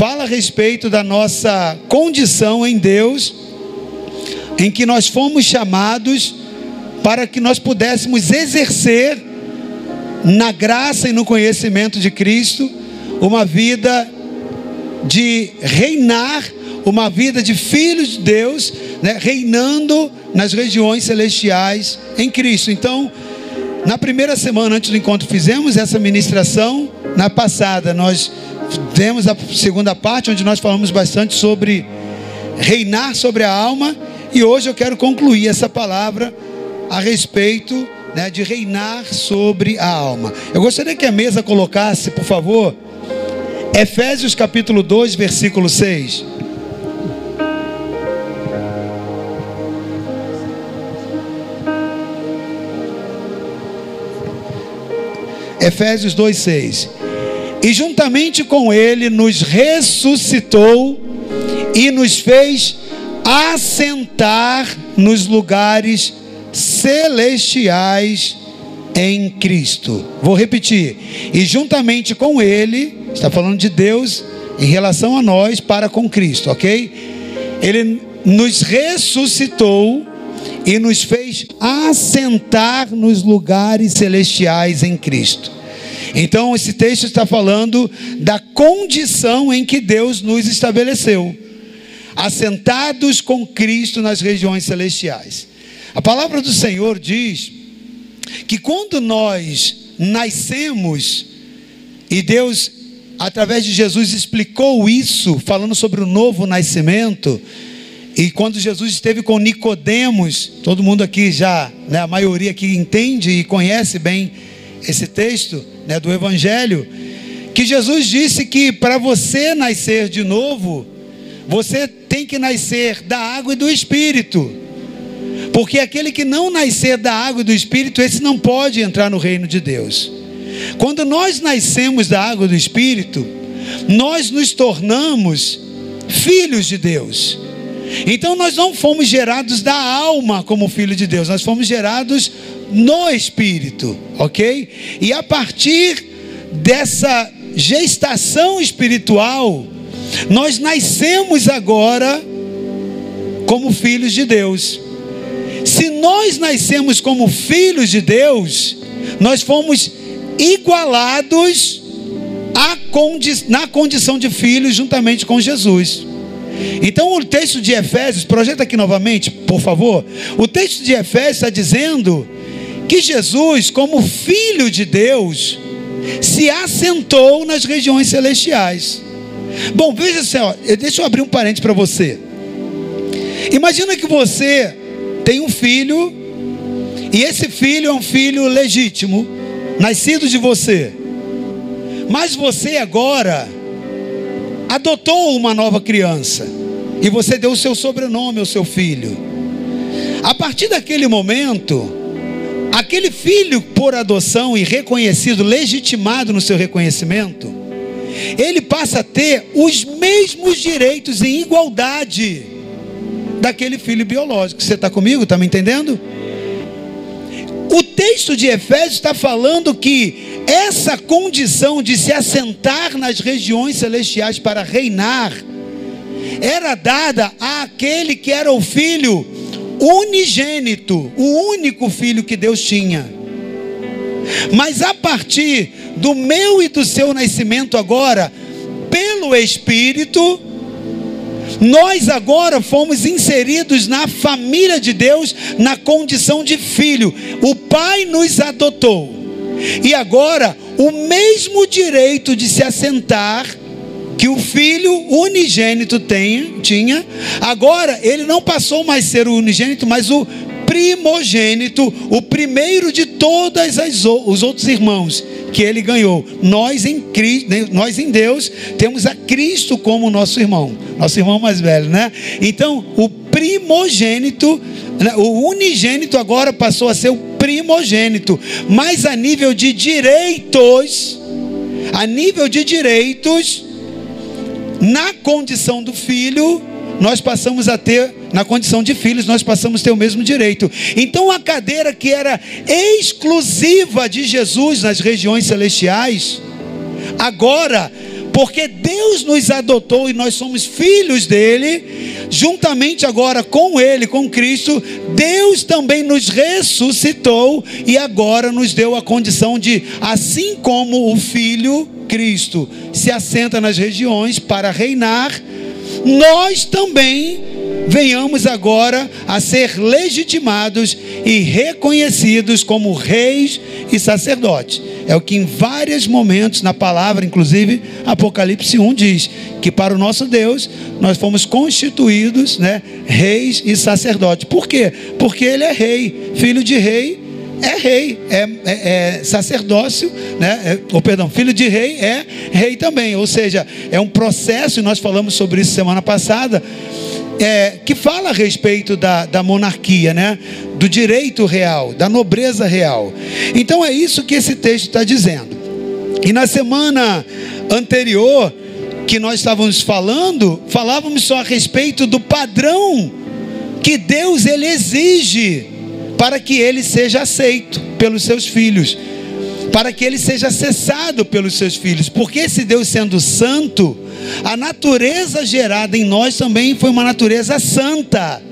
fala a respeito da nossa condição em Deus, em que nós fomos chamados para que nós pudéssemos exercer na graça e no conhecimento de Cristo uma vida de reinar, uma vida de filhos de Deus, né, reinando nas regiões celestiais em Cristo. Então, na primeira semana antes do encontro fizemos essa ministração, na passada nós temos a segunda parte onde nós falamos bastante sobre reinar sobre a alma e hoje eu quero concluir essa palavra a respeito né, de reinar sobre a alma. Eu gostaria que a mesa colocasse, por favor, Efésios capítulo 2, versículo 6. Efésios 2,6. E juntamente com Ele nos ressuscitou e nos fez assentar nos lugares celestiais em Cristo. Vou repetir. E juntamente com Ele, está falando de Deus em relação a nós para com Cristo, ok? Ele nos ressuscitou e nos fez assentar nos lugares celestiais em Cristo. Então, esse texto está falando da condição em que Deus nos estabeleceu, assentados com Cristo nas regiões celestiais. A palavra do Senhor diz que quando nós nascemos, e Deus, através de Jesus, explicou isso, falando sobre o novo nascimento, e quando Jesus esteve com Nicodemos, todo mundo aqui já, né, a maioria aqui entende e conhece bem esse texto né, do Evangelho, que Jesus disse que para você nascer de novo, você tem que nascer da água e do Espírito. Porque aquele que não nascer da água e do Espírito, esse não pode entrar no reino de Deus. Quando nós nascemos da água e do Espírito, nós nos tornamos filhos de Deus. Então nós não fomos gerados da alma como filho de Deus, nós fomos gerados no espírito, ok? E a partir dessa gestação espiritual, nós nascemos agora como filhos de Deus. Se nós nascemos como filhos de Deus, nós fomos igualados condi na condição de filhos juntamente com Jesus. Então o texto de Efésios, projeta aqui novamente, por favor. O texto de Efésios está dizendo que Jesus, como filho de Deus, se assentou nas regiões celestiais. Bom, veja só, deixa eu abrir um parênteses para você. Imagina que você tem um filho, e esse filho é um filho legítimo, nascido de você. Mas você agora adotou uma nova criança e você deu o seu sobrenome ao seu filho. A partir daquele momento, aquele filho por adoção e reconhecido, legitimado no seu reconhecimento, ele passa a ter os mesmos direitos em igualdade daquele filho biológico. Você está comigo? Está me entendendo? O texto de Efésios está falando que essa condição de se assentar nas regiões celestiais para reinar era dada àquele que era o filho unigênito, o único filho que Deus tinha. Mas a partir do meu e do seu nascimento agora, pelo Espírito, nós agora fomos inseridos na família de Deus, na condição de filho. O Pai nos adotou. E agora, o mesmo direito de se assentar que o filho unigênito tem, tinha, agora ele não passou mais a ser o unigênito, mas o primogênito, o primeiro de todos os outros irmãos que ele ganhou. Nós em Cristo, né, nós em Deus temos a Cristo como nosso irmão, nosso irmão mais velho, né? Então, o primogênito, né, o unigênito agora passou a ser o primogênito, mas a nível de direitos, a nível de direitos, na condição do filho, nós passamos a ter, na condição de filhos, nós passamos a ter o mesmo direito. Então a cadeira que era exclusiva de Jesus nas regiões celestiais, agora porque Deus nos adotou e nós somos filhos dele, juntamente agora com ele, com Cristo, Deus também nos ressuscitou e agora nos deu a condição de, assim como o Filho Cristo se assenta nas regiões para reinar, nós também venhamos agora a ser legitimados e reconhecidos como reis e sacerdotes. É o que em vários momentos na palavra, inclusive Apocalipse 1 diz que para o nosso Deus nós fomos constituídos, né, reis e sacerdotes. Por quê? Porque ele é rei, filho de rei é rei, é, é, é sacerdócio, né? É, ou perdão, filho de rei é rei também. Ou seja, é um processo, e nós falamos sobre isso semana passada, é, que fala a respeito da, da monarquia, né? do direito real, da nobreza real. Então é isso que esse texto está dizendo. E na semana anterior, que nós estávamos falando, falávamos só a respeito do padrão que Deus ele exige para que ele seja aceito pelos seus filhos, para que ele seja acessado pelos seus filhos, porque esse Deus sendo santo, a natureza gerada em nós também foi uma natureza santa.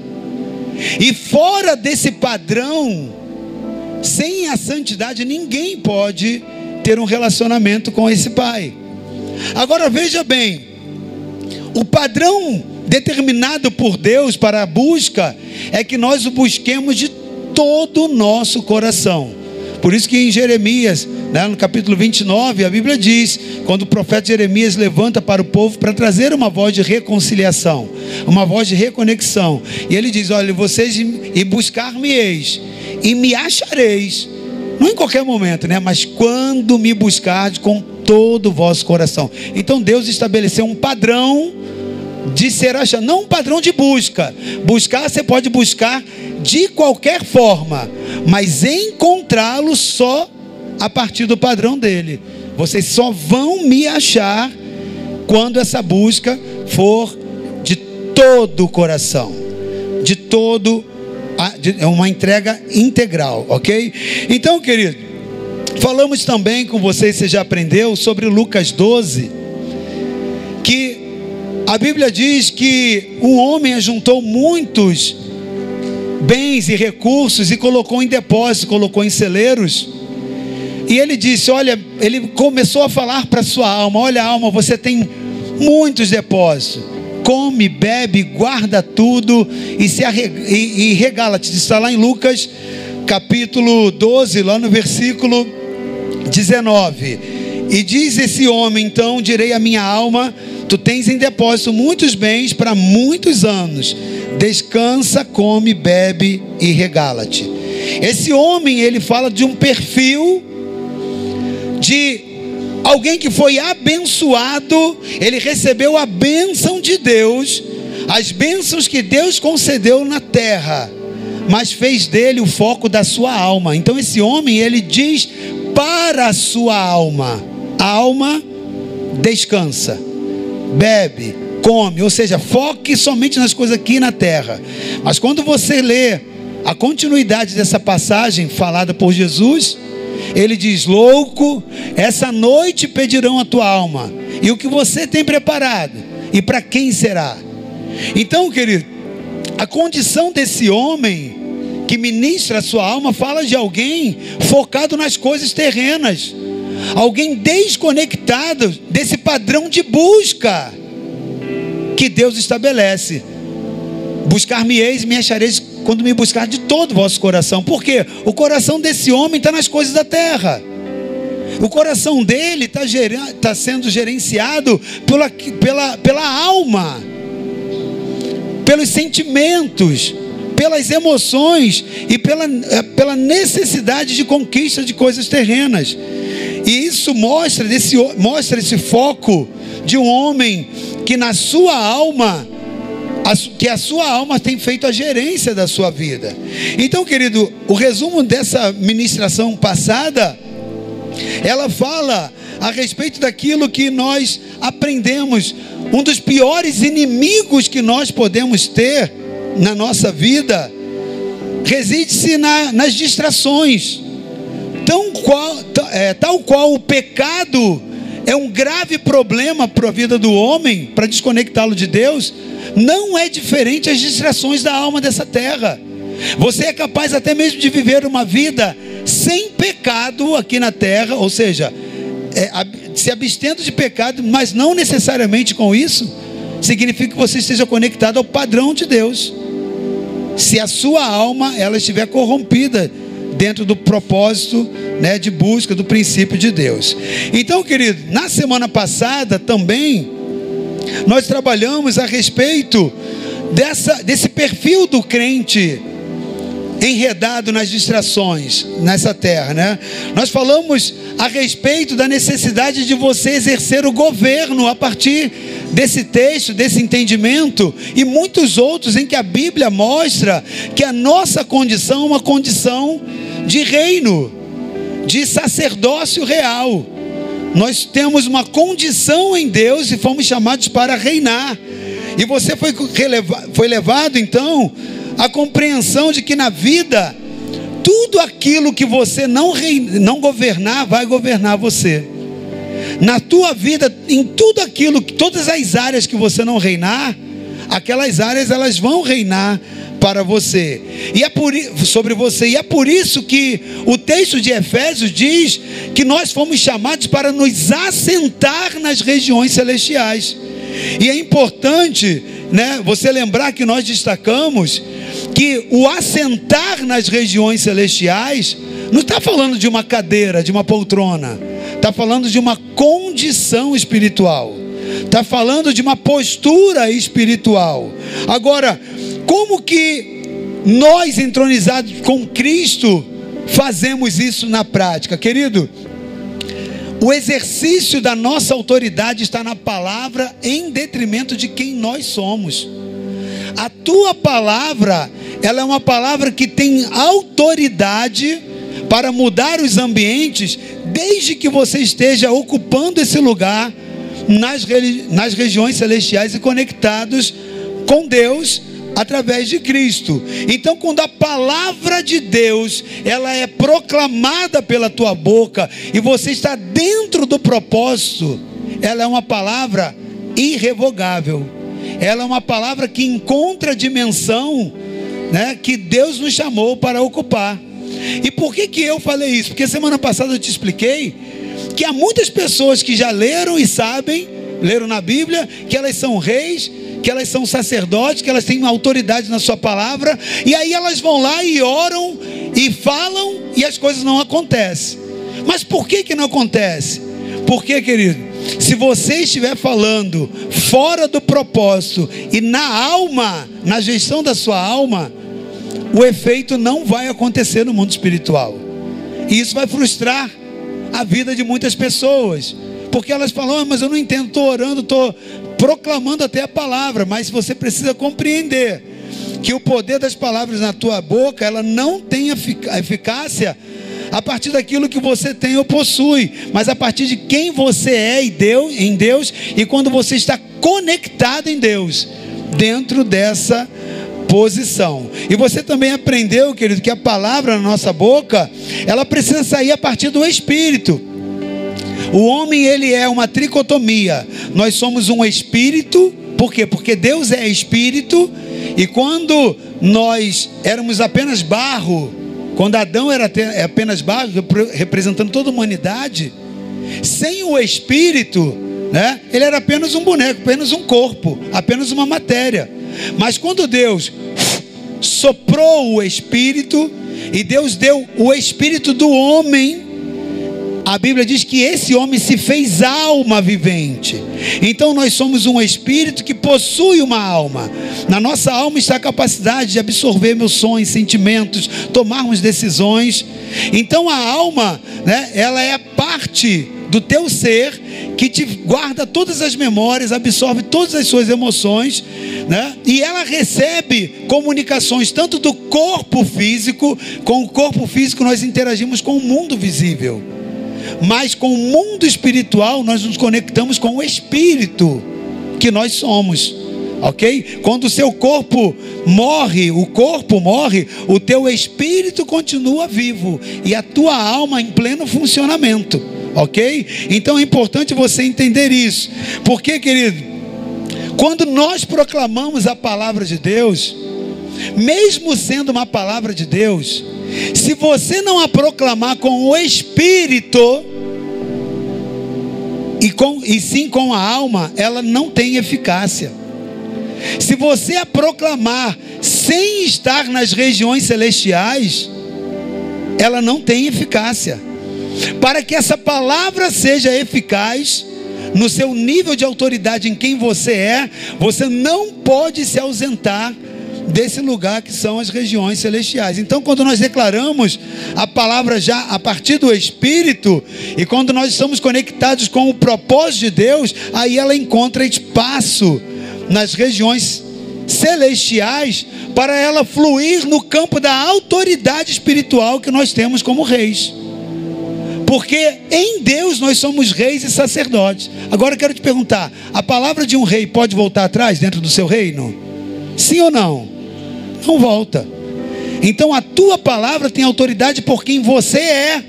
E fora desse padrão, sem a santidade, ninguém pode ter um relacionamento com esse Pai. Agora veja bem, o padrão determinado por Deus para a busca é que nós o busquemos de todo o nosso coração. Por isso que em Jeremias, né, no capítulo 29, a Bíblia diz, quando o profeta Jeremias levanta para o povo para trazer uma voz de reconciliação, uma voz de reconexão. E ele diz: Olha, vocês e buscar-me-eis, e me achareis, não em qualquer momento, né? Mas quando me buscardes com todo o vosso coração. Então Deus estabeleceu um padrão de ser achado, não um padrão de busca. Buscar você pode buscar de qualquer forma, mas encontrá-lo só a partir do padrão dele. Vocês só vão me achar quando essa busca for de todo o coração, de todo é uma entrega integral, ok? Então, querido, falamos também com vocês, você já aprendeu sobre Lucas 12, que a Bíblia diz que um homem ajuntou muitos bens e recursos e colocou em depósitos, colocou em celeiros. E ele disse: Olha, ele começou a falar para sua alma: Olha, alma, você tem muitos depósitos. Come, bebe, guarda tudo e se e, regala-te. Está lá em Lucas, capítulo 12, lá no versículo 19. E diz esse homem: Então direi à minha alma: Tu tens em depósito muitos bens para muitos anos descansa, come, bebe e regala-te. Esse homem, ele fala de um perfil de alguém que foi abençoado, ele recebeu a bênção de Deus, as bênçãos que Deus concedeu na terra, mas fez dele o foco da sua alma. Então esse homem, ele diz para a sua alma: alma, descansa, bebe, come, ou seja, foque somente nas coisas aqui na terra. Mas quando você lê a continuidade dessa passagem falada por Jesus, ele diz: Louco, essa noite pedirão a tua alma, e o que você tem preparado, e para quem será? Então, querido, a condição desse homem que ministra a sua alma fala de alguém focado nas coisas terrenas, alguém desconectado desse padrão de busca que Deus estabelece. Buscar-me-eis me achareis quando me buscar de todo o vosso coração. Por quê? O coração desse homem está nas coisas da terra. O coração dele está tá sendo gerenciado pela, pela, pela alma, pelos sentimentos, pelas emoções e pela, pela necessidade de conquista de coisas terrenas. E isso mostra, desse, mostra esse foco de um homem que na sua alma, que a sua alma tem feito a gerência da sua vida. Então, querido, o resumo dessa ministração passada, ela fala a respeito daquilo que nós aprendemos. Um dos piores inimigos que nós podemos ter na nossa vida reside-se na, nas distrações. Tão qual, é, tal qual o pecado é um grave problema para a vida do homem, para desconectá-lo de Deus, não é diferente as distrações da alma dessa terra. Você é capaz até mesmo de viver uma vida sem pecado aqui na terra, ou seja, é, se abstendo de pecado, mas não necessariamente com isso, significa que você esteja conectado ao padrão de Deus. Se a sua alma ela estiver corrompida dentro do propósito né, de busca do princípio de Deus. Então, querido, na semana passada também nós trabalhamos a respeito dessa, desse perfil do crente enredado nas distrações nessa terra, né? Nós falamos a respeito da necessidade de você exercer o governo a partir desse texto, desse entendimento e muitos outros em que a Bíblia mostra que a nossa condição é uma condição de reino, de sacerdócio real. Nós temos uma condição em Deus e fomos chamados para reinar. E você foi, foi levado então à compreensão de que na vida, tudo aquilo que você não, não governar, vai governar você. Na tua vida, em tudo aquilo, todas as áreas que você não reinar, aquelas áreas elas vão reinar para você. E é por sobre você. E é por isso que o texto de Efésios diz que nós fomos chamados para nos assentar nas regiões celestiais. E é importante, né, você lembrar que nós destacamos que o assentar nas regiões celestiais não está falando de uma cadeira, de uma poltrona, está falando de uma condição espiritual, está falando de uma postura espiritual. Agora, como que nós, entronizados com Cristo, fazemos isso na prática? Querido, o exercício da nossa autoridade está na palavra em detrimento de quem nós somos. A tua palavra, ela é uma palavra que tem autoridade para mudar os ambientes, desde que você esteja ocupando esse lugar nas, nas regiões celestiais e conectados com Deus através de Cristo. Então, quando a palavra de Deus, ela é proclamada pela tua boca e você está dentro do propósito, ela é uma palavra irrevogável. Ela é uma palavra que encontra a dimensão, né, que Deus nos chamou para ocupar. E por que que eu falei isso? Porque semana passada eu te expliquei que há muitas pessoas que já leram e sabem, leram na Bíblia, que elas são reis, que elas são sacerdotes, que elas têm autoridade na sua palavra, e aí elas vão lá e oram e falam e as coisas não acontecem. Mas por que que não acontece? Porque, querido, se você estiver falando fora do propósito e na alma, na gestão da sua alma, o efeito não vai acontecer no mundo espiritual. E isso vai frustrar a vida de muitas pessoas. Porque elas falam, ah, mas eu não entendo, estou orando, estou proclamando até a palavra, mas você precisa compreender que o poder das palavras na tua boca, ela não tem eficácia a partir daquilo que você tem ou possui, mas a partir de quem você é Deus, em Deus e quando você está conectado em Deus, dentro dessa posição. E você também aprendeu, querido, que a palavra na nossa boca, ela precisa sair a partir do espírito. O homem ele é uma tricotomia. Nós somos um espírito, por quê? Porque Deus é espírito e quando nós éramos apenas barro, quando Adão era é apenas barro, representando toda a humanidade, sem o espírito, né? Ele era apenas um boneco, apenas um corpo, apenas uma matéria. Mas quando Deus soprou o espírito e Deus deu o espírito do homem a Bíblia diz que esse homem se fez alma vivente. Então nós somos um espírito que possui uma alma. Na nossa alma está a capacidade de absorver emoções, sentimentos, tomarmos decisões. Então a alma, né, ela é parte do teu ser que te guarda todas as memórias, absorve todas as suas emoções, né? E ela recebe comunicações tanto do corpo físico, com o corpo físico nós interagimos com o mundo visível mas com o mundo espiritual nós nos conectamos com o espírito que nós somos. Ok? Quando o seu corpo morre, o corpo morre, o teu espírito continua vivo e a tua alma em pleno funcionamento. Ok? Então é importante você entender isso, porque, querido, quando nós proclamamos a palavra de Deus, mesmo sendo uma palavra de Deus, se você não a proclamar com o Espírito, e, com, e sim com a alma, ela não tem eficácia. Se você a proclamar sem estar nas regiões celestiais, ela não tem eficácia. Para que essa palavra seja eficaz, no seu nível de autoridade em quem você é, você não pode se ausentar desse lugar que são as regiões celestiais. Então, quando nós declaramos a palavra já a partir do Espírito, e quando nós estamos conectados com o propósito de Deus, aí ela encontra espaço nas regiões celestiais para ela fluir no campo da autoridade espiritual que nós temos como reis. Porque em Deus nós somos reis e sacerdotes. Agora eu quero te perguntar: a palavra de um rei pode voltar atrás dentro do seu reino? Sim ou não? Não volta. Então a tua palavra tem autoridade por quem você é.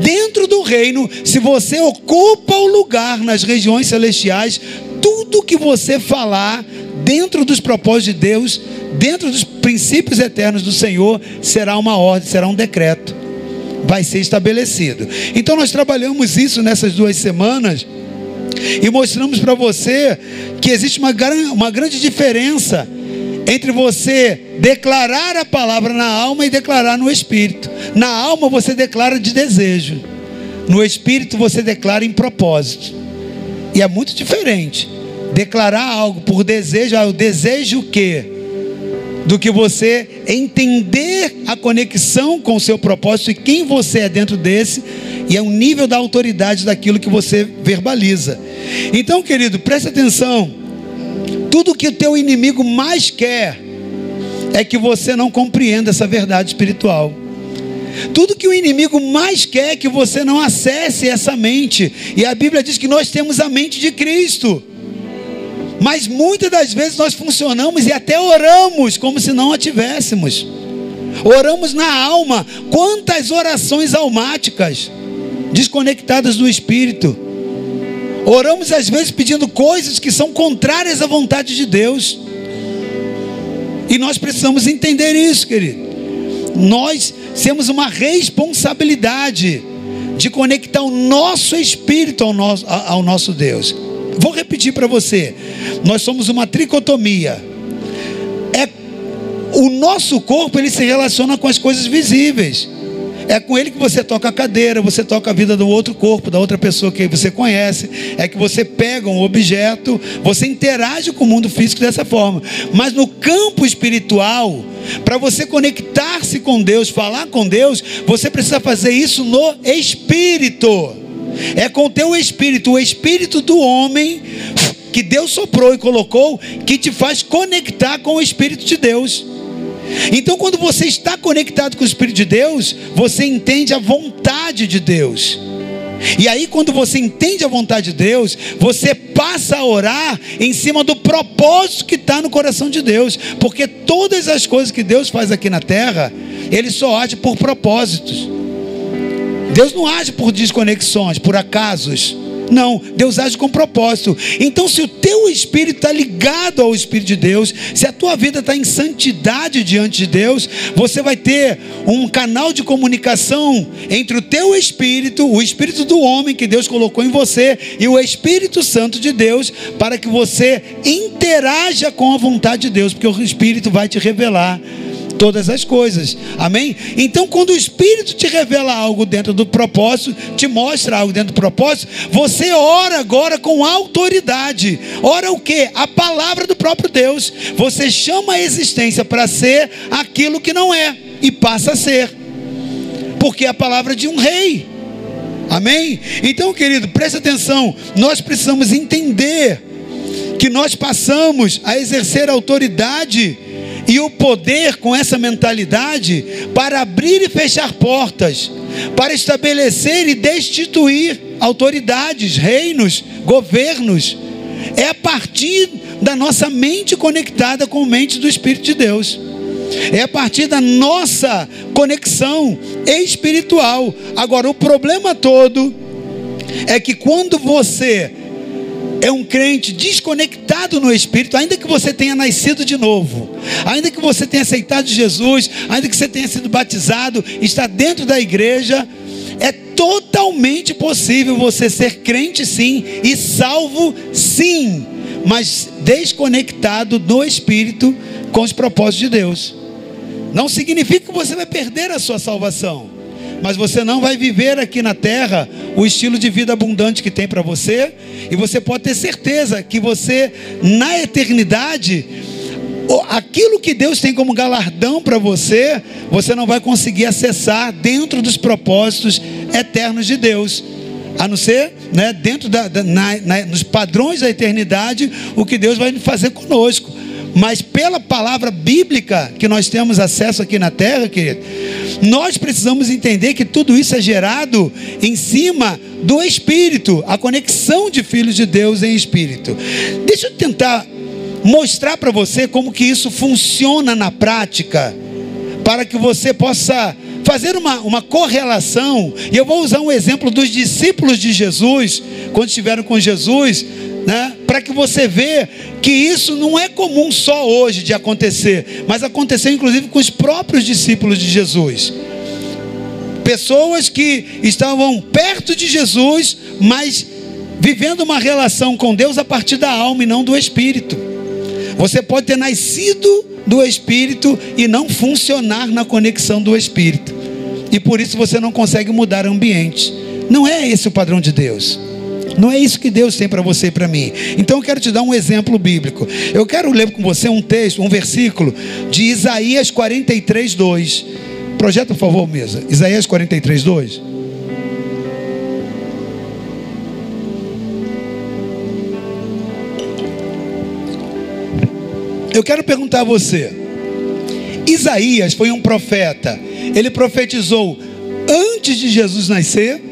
Dentro do reino, se você ocupa o lugar nas regiões celestiais, tudo que você falar dentro dos propósitos de Deus, dentro dos princípios eternos do Senhor, será uma ordem, será um decreto. Vai ser estabelecido. Então nós trabalhamos isso nessas duas semanas e mostramos para você que existe uma, uma grande diferença entre você declarar a palavra na alma e declarar no espírito. Na alma você declara de desejo, no espírito você declara em propósito. E é muito diferente. Declarar algo por desejo, ah, o desejo o quê? Do que você entender a conexão com o seu propósito e quem você é dentro desse, e é o nível da autoridade daquilo que você verbaliza. Então, querido, preste atenção tudo que o teu inimigo mais quer é que você não compreenda essa verdade espiritual. Tudo que o inimigo mais quer é que você não acesse essa mente. E a Bíblia diz que nós temos a mente de Cristo. Mas muitas das vezes nós funcionamos e até oramos como se não a tivéssemos. Oramos na alma. Quantas orações almáticas desconectadas do espírito. Oramos às vezes pedindo coisas que são contrárias à vontade de Deus. E nós precisamos entender isso, querido. Nós temos uma responsabilidade de conectar o nosso espírito ao nosso, ao nosso Deus. Vou repetir para você. Nós somos uma tricotomia. É o nosso corpo ele se relaciona com as coisas visíveis. É com ele que você toca a cadeira, você toca a vida do outro corpo, da outra pessoa que você conhece. É que você pega um objeto, você interage com o mundo físico dessa forma. Mas no campo espiritual, para você conectar-se com Deus, falar com Deus, você precisa fazer isso no espírito. É com teu espírito, o espírito do homem que Deus soprou e colocou, que te faz conectar com o espírito de Deus. Então, quando você está conectado com o Espírito de Deus, você entende a vontade de Deus. E aí, quando você entende a vontade de Deus, você passa a orar em cima do propósito que está no coração de Deus, porque todas as coisas que Deus faz aqui na terra, Ele só age por propósitos. Deus não age por desconexões, por acasos. Não, Deus age com propósito. Então, se o teu espírito está ligado ao Espírito de Deus, se a tua vida está em santidade diante de Deus, você vai ter um canal de comunicação entre o teu espírito, o espírito do homem que Deus colocou em você, e o Espírito Santo de Deus, para que você interaja com a vontade de Deus, porque o Espírito vai te revelar todas as coisas. Amém? Então, quando o Espírito te revela algo dentro do propósito, te mostra algo dentro do propósito, você ora agora com autoridade. Ora o que? A palavra do próprio Deus. Você chama a existência para ser aquilo que não é e passa a ser. Porque é a palavra de um rei. Amém? Então, querido, preste atenção. Nós precisamos entender que nós passamos a exercer autoridade e o poder com essa mentalidade para abrir e fechar portas, para estabelecer e destituir autoridades, reinos, governos. É a partir da nossa mente conectada com a mente do Espírito de Deus. É a partir da nossa conexão espiritual. Agora, o problema todo é que quando você é um crente desconectado no espírito, ainda que você tenha nascido de novo, ainda que você tenha aceitado Jesus, ainda que você tenha sido batizado, está dentro da igreja, é totalmente possível você ser crente sim e salvo sim, mas desconectado do espírito com os propósitos de Deus. Não significa que você vai perder a sua salvação, mas você não vai viver aqui na terra o estilo de vida abundante que tem para você, e você pode ter certeza que você, na eternidade, aquilo que Deus tem como galardão para você, você não vai conseguir acessar dentro dos propósitos eternos de Deus. A não ser, né, dentro da, da na, na, nos padrões da eternidade, o que Deus vai fazer conosco. Mas pela palavra bíblica que nós temos acesso aqui na terra, querido, nós precisamos entender que tudo isso é gerado em cima do Espírito, a conexão de filhos de Deus em Espírito. Deixa eu tentar mostrar para você como que isso funciona na prática, para que você possa fazer uma, uma correlação. E eu vou usar um exemplo dos discípulos de Jesus, quando estiveram com Jesus né? Para que você veja que isso não é comum só hoje de acontecer, mas aconteceu inclusive com os próprios discípulos de Jesus. Pessoas que estavam perto de Jesus, mas vivendo uma relação com Deus a partir da alma e não do espírito. Você pode ter nascido do espírito e não funcionar na conexão do espírito. E por isso você não consegue mudar ambiente. Não é esse o padrão de Deus. Não é isso que Deus tem para você e para mim. Então eu quero te dar um exemplo bíblico. Eu quero ler com você um texto, um versículo de Isaías 43, 2. Projeta, por favor, mesa. Isaías 43, 2. Eu quero perguntar a você. Isaías foi um profeta. Ele profetizou antes de Jesus nascer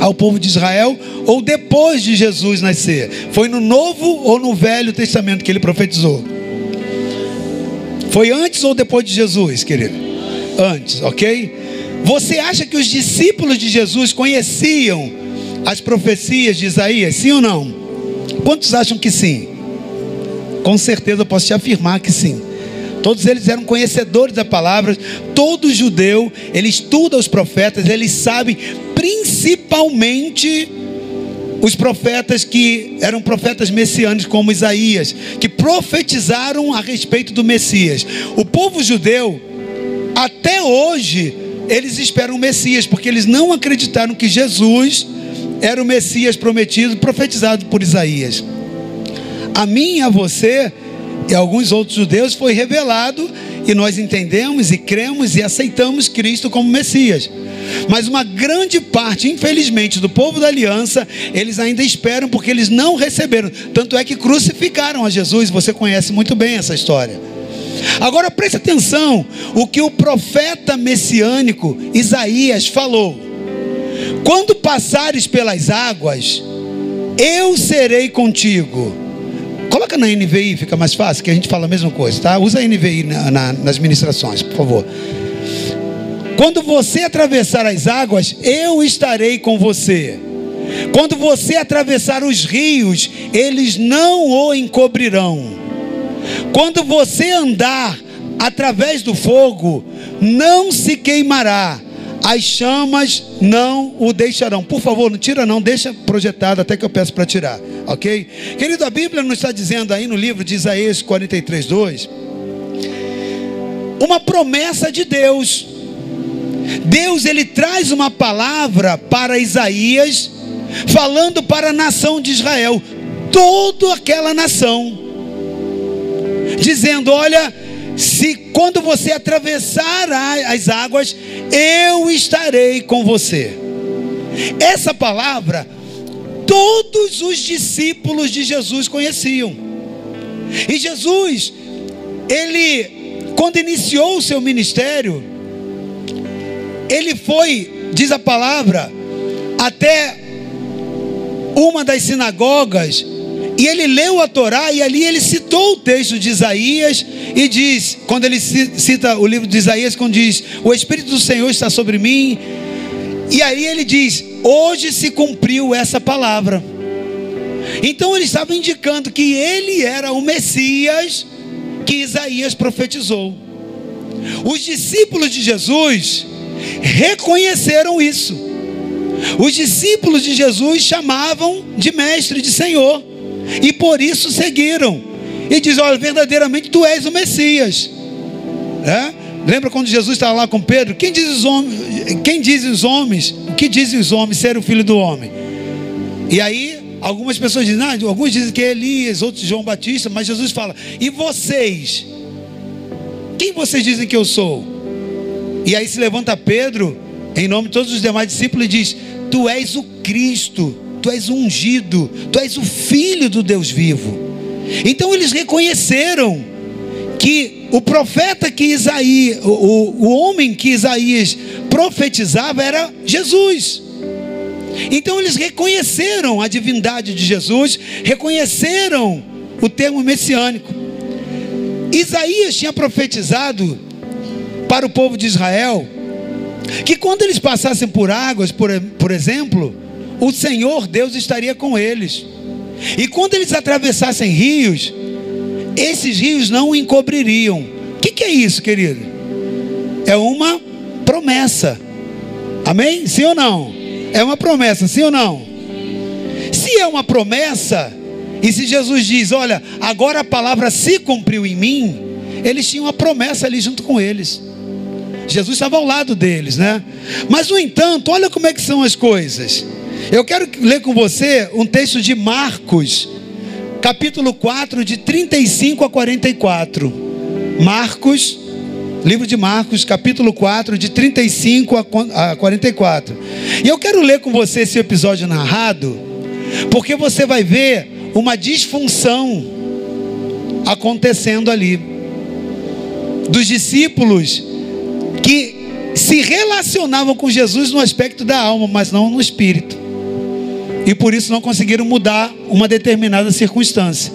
ao povo de Israel ou depois de Jesus nascer? Foi no Novo ou no Velho Testamento que ele profetizou? Foi antes ou depois de Jesus, querido? Antes, ok? Você acha que os discípulos de Jesus conheciam as profecias de Isaías? Sim ou não? Quantos acham que sim? Com certeza eu posso te afirmar que sim. Todos eles eram conhecedores da palavra. Todo judeu, ele estuda os profetas, ele sabe principalmente os profetas que eram profetas messiânicos, como Isaías, que profetizaram a respeito do Messias. O povo judeu, até hoje, eles esperam o Messias, porque eles não acreditaram que Jesus era o Messias prometido, profetizado por Isaías. A mim e a você e alguns outros judeus foi revelado e nós entendemos e cremos e aceitamos Cristo como Messias. Mas uma grande parte, infelizmente, do povo da aliança, eles ainda esperam porque eles não receberam. Tanto é que crucificaram a Jesus. Você conhece muito bem essa história. Agora preste atenção o que o profeta messiânico Isaías falou: Quando passares pelas águas, eu serei contigo. Coloca na NVI, fica mais fácil, que a gente fala a mesma coisa, tá? Usa a NVI na, na, nas ministrações, por favor. Quando você atravessar as águas, eu estarei com você. Quando você atravessar os rios, eles não o encobrirão. Quando você andar através do fogo, não se queimará, as chamas não o deixarão. Por favor, não tira não, deixa projetado até que eu peço para tirar, ok? Querido, a Bíblia nos está dizendo aí no livro de Isaías 43, 2, uma promessa de Deus Deus ele traz uma palavra para Isaías, falando para a nação de Israel, toda aquela nação, dizendo: Olha, se quando você atravessar as águas, eu estarei com você. Essa palavra, todos os discípulos de Jesus conheciam. E Jesus, ele, quando iniciou o seu ministério, ele foi, diz a palavra, até uma das sinagogas e ele leu a Torá e ali ele citou o texto de Isaías e diz, quando ele cita o livro de Isaías, quando diz: "O espírito do Senhor está sobre mim". E aí ele diz: hoje se cumpriu essa palavra. Então ele estava indicando que ele era o Messias que Isaías profetizou. Os discípulos de Jesus reconheceram isso. Os discípulos de Jesus chamavam de mestre, de Senhor, e por isso seguiram. E diz: Olha, verdadeiramente tu és o Messias. É? Lembra quando Jesus estava lá com Pedro? Quem diz os homens? Quem diz os homens? O que dizem os homens ser o filho do homem? E aí algumas pessoas dizem, ah, alguns dizem que é Elias, outros João Batista, mas Jesus fala: e vocês? Quem vocês dizem que eu sou? E aí se levanta Pedro, em nome de todos os demais discípulos, e diz: Tu és o Cristo, tu és ungido, tu és o filho do Deus vivo. Então eles reconheceram que o profeta que Isaías, o, o homem que Isaías profetizava era Jesus. Então eles reconheceram a divindade de Jesus, reconheceram o termo messiânico. Isaías tinha profetizado para o povo de Israel que quando eles passassem por águas, por, por exemplo, o Senhor Deus estaria com eles. E quando eles atravessassem rios, esses rios não o encobririam. O que, que é isso, querido? É uma promessa. Amém? Sim ou não? É uma promessa, sim ou não? Se é uma promessa, e se Jesus diz: Olha, agora a palavra se cumpriu em mim, eles tinham uma promessa ali junto com eles. Jesus estava ao lado deles, né? Mas no entanto, olha como é que são as coisas. Eu quero ler com você um texto de Marcos, capítulo 4, de 35 a 44. Marcos, livro de Marcos, capítulo 4, de 35 a 44. E eu quero ler com você esse episódio narrado, porque você vai ver uma disfunção acontecendo ali. Dos discípulos que se relacionavam com Jesus no aspecto da alma, mas não no espírito e por isso não conseguiram mudar uma determinada circunstância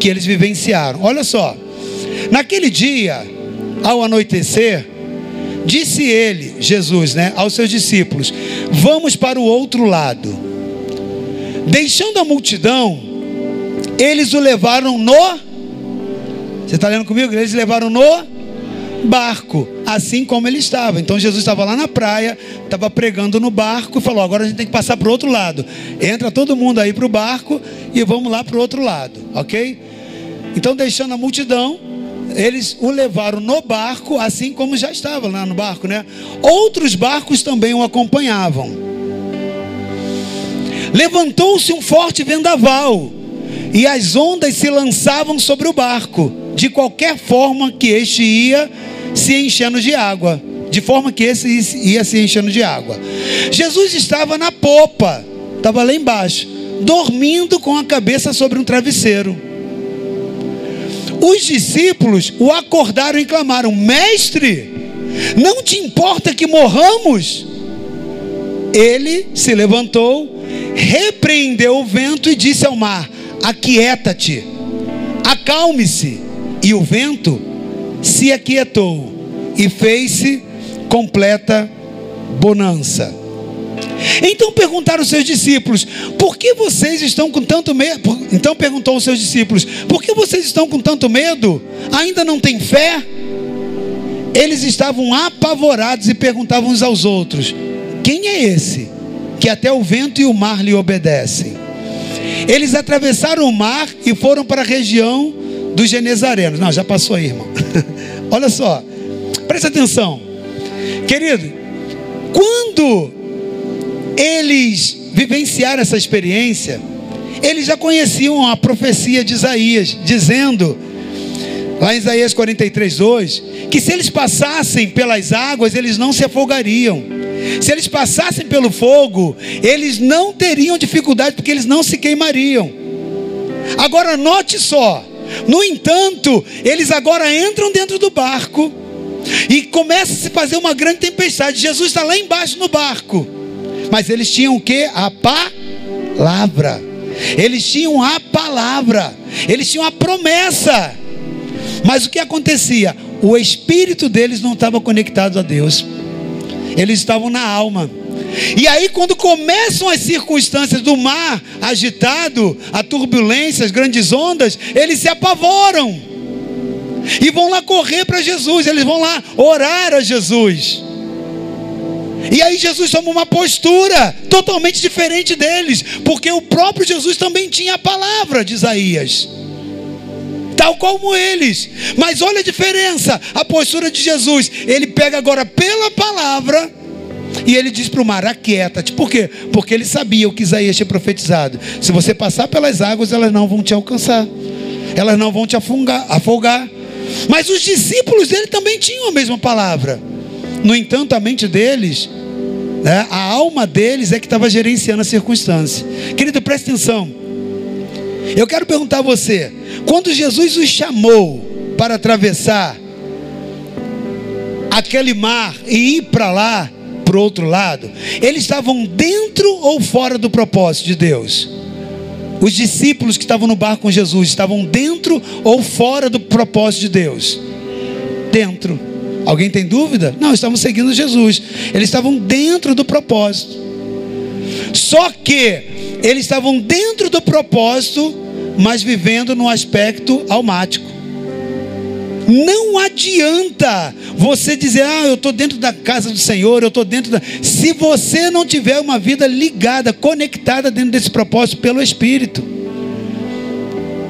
que eles vivenciaram. Olha só, naquele dia, ao anoitecer, disse ele, Jesus, né, aos seus discípulos: Vamos para o outro lado. Deixando a multidão, eles o levaram no. Você está lendo comigo? Eles levaram no barco, assim como ele estava. Então Jesus estava lá na praia, estava pregando no barco e falou: agora a gente tem que passar para o outro lado. Entra todo mundo aí para o barco e vamos lá para o outro lado, ok? Então, deixando a multidão, eles o levaram no barco, assim como já estava lá no barco, né? Outros barcos também o acompanhavam. Levantou-se um forte vendaval e as ondas se lançavam sobre o barco, de qualquer forma que este ia se enchendo de água, de forma que esse ia se enchendo de água. Jesus estava na popa, estava lá embaixo, dormindo com a cabeça sobre um travesseiro. Os discípulos o acordaram e clamaram: Mestre, não te importa que morramos? Ele se levantou, repreendeu o vento e disse ao mar: Aquieta-te, acalme-se. E o vento se aquietou e fez-se completa bonança. Então perguntaram os seus discípulos: Por que vocês estão com tanto medo? Então perguntou aos seus discípulos: Por que vocês estão com tanto medo? Ainda não têm fé? Eles estavam apavorados e perguntavam uns aos outros: Quem é esse que até o vento e o mar lhe obedecem? Eles atravessaram o mar e foram para a região dos Genezarenos. Não, já passou aí, irmão. Olha só, presta atenção, querido. Quando eles vivenciaram essa experiência, eles já conheciam a profecia de Isaías, dizendo, lá em Isaías 43, 2, que se eles passassem pelas águas, eles não se afogariam. Se eles passassem pelo fogo, eles não teriam dificuldade, porque eles não se queimariam. Agora, note só: no entanto, eles agora entram dentro do barco e começa a se fazer uma grande tempestade. Jesus está lá embaixo no barco, mas eles tinham o que? A palavra. Eles tinham a palavra, eles tinham a promessa. Mas o que acontecia? O espírito deles não estava conectado a Deus, eles estavam na alma. E aí, quando começam as circunstâncias do mar agitado, a turbulência, as grandes ondas, eles se apavoram e vão lá correr para Jesus, eles vão lá orar a Jesus. E aí Jesus toma uma postura totalmente diferente deles, porque o próprio Jesus também tinha a palavra de Isaías. Tal como eles, mas olha a diferença, a postura de Jesus. Ele pega agora pela palavra e ele diz para o mar: aquieta-te. Por quê? Porque ele sabia o que Isaías tinha profetizado: se você passar pelas águas, elas não vão te alcançar, elas não vão te afungar, afogar. Mas os discípulos dele também tinham a mesma palavra. No entanto, a mente deles, né, a alma deles é que estava gerenciando a circunstância. Querido, preste atenção. Eu quero perguntar a você: quando Jesus os chamou para atravessar aquele mar e ir para lá, para o outro lado, eles estavam dentro ou fora do propósito de Deus? Os discípulos que estavam no barco com Jesus estavam dentro ou fora do propósito de Deus? Dentro. Alguém tem dúvida? Não, estavam seguindo Jesus. Eles estavam dentro do propósito. Só que eles estavam dentro do propósito, mas vivendo no aspecto almático. Não adianta você dizer, ah, eu estou dentro da casa do Senhor, eu estou dentro da. Se você não tiver uma vida ligada, conectada dentro desse propósito pelo Espírito.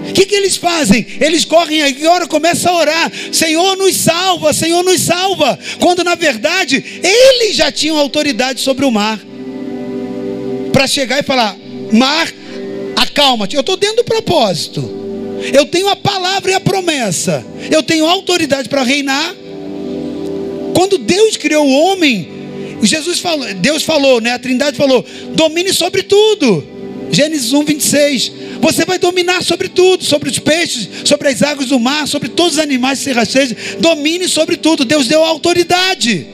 O que, que eles fazem? Eles correm agora, começam a orar: Senhor, nos salva, Senhor, nos salva. Quando na verdade eles já tinham autoridade sobre o mar para chegar e falar: Mar, acalma-te. Eu estou dentro do propósito. Eu tenho a palavra e a promessa. Eu tenho autoridade para reinar. Quando Deus criou o homem, Jesus falou, Deus falou, né? A Trindade falou: domine sobre tudo. Gênesis 1, 26. Você vai dominar sobre tudo, sobre os peixes, sobre as águas do mar, sobre todos os animais que se rastejam. Domine sobre tudo. Deus deu autoridade.